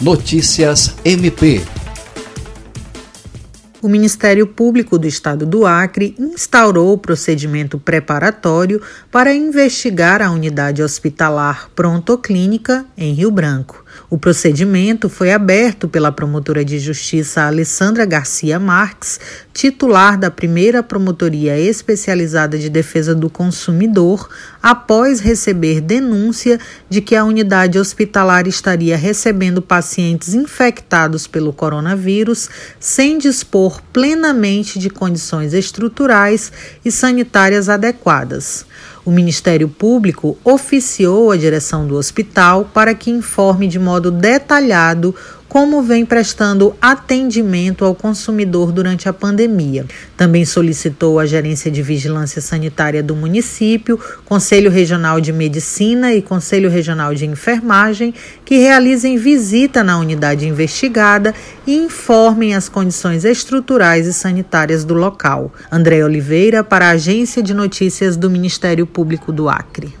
Notícias MP o Ministério Público do Estado do Acre instaurou o procedimento preparatório para investigar a unidade hospitalar Prontoclínica em Rio Branco. O procedimento foi aberto pela promotora de justiça Alessandra Garcia Marques, titular da primeira promotoria especializada de defesa do consumidor, após receber denúncia de que a unidade hospitalar estaria recebendo pacientes infectados pelo coronavírus sem dispor plenamente de condições estruturais e sanitárias adequadas. O Ministério Público oficiou a direção do hospital para que informe de modo detalhado como vem prestando atendimento ao consumidor durante a pandemia. Também solicitou à Gerência de Vigilância Sanitária do município, Conselho Regional de Medicina e Conselho Regional de Enfermagem que realizem visita na unidade investigada e informem as condições estruturais e sanitárias do local. André Oliveira, para a Agência de Notícias do Ministério Público do Acre.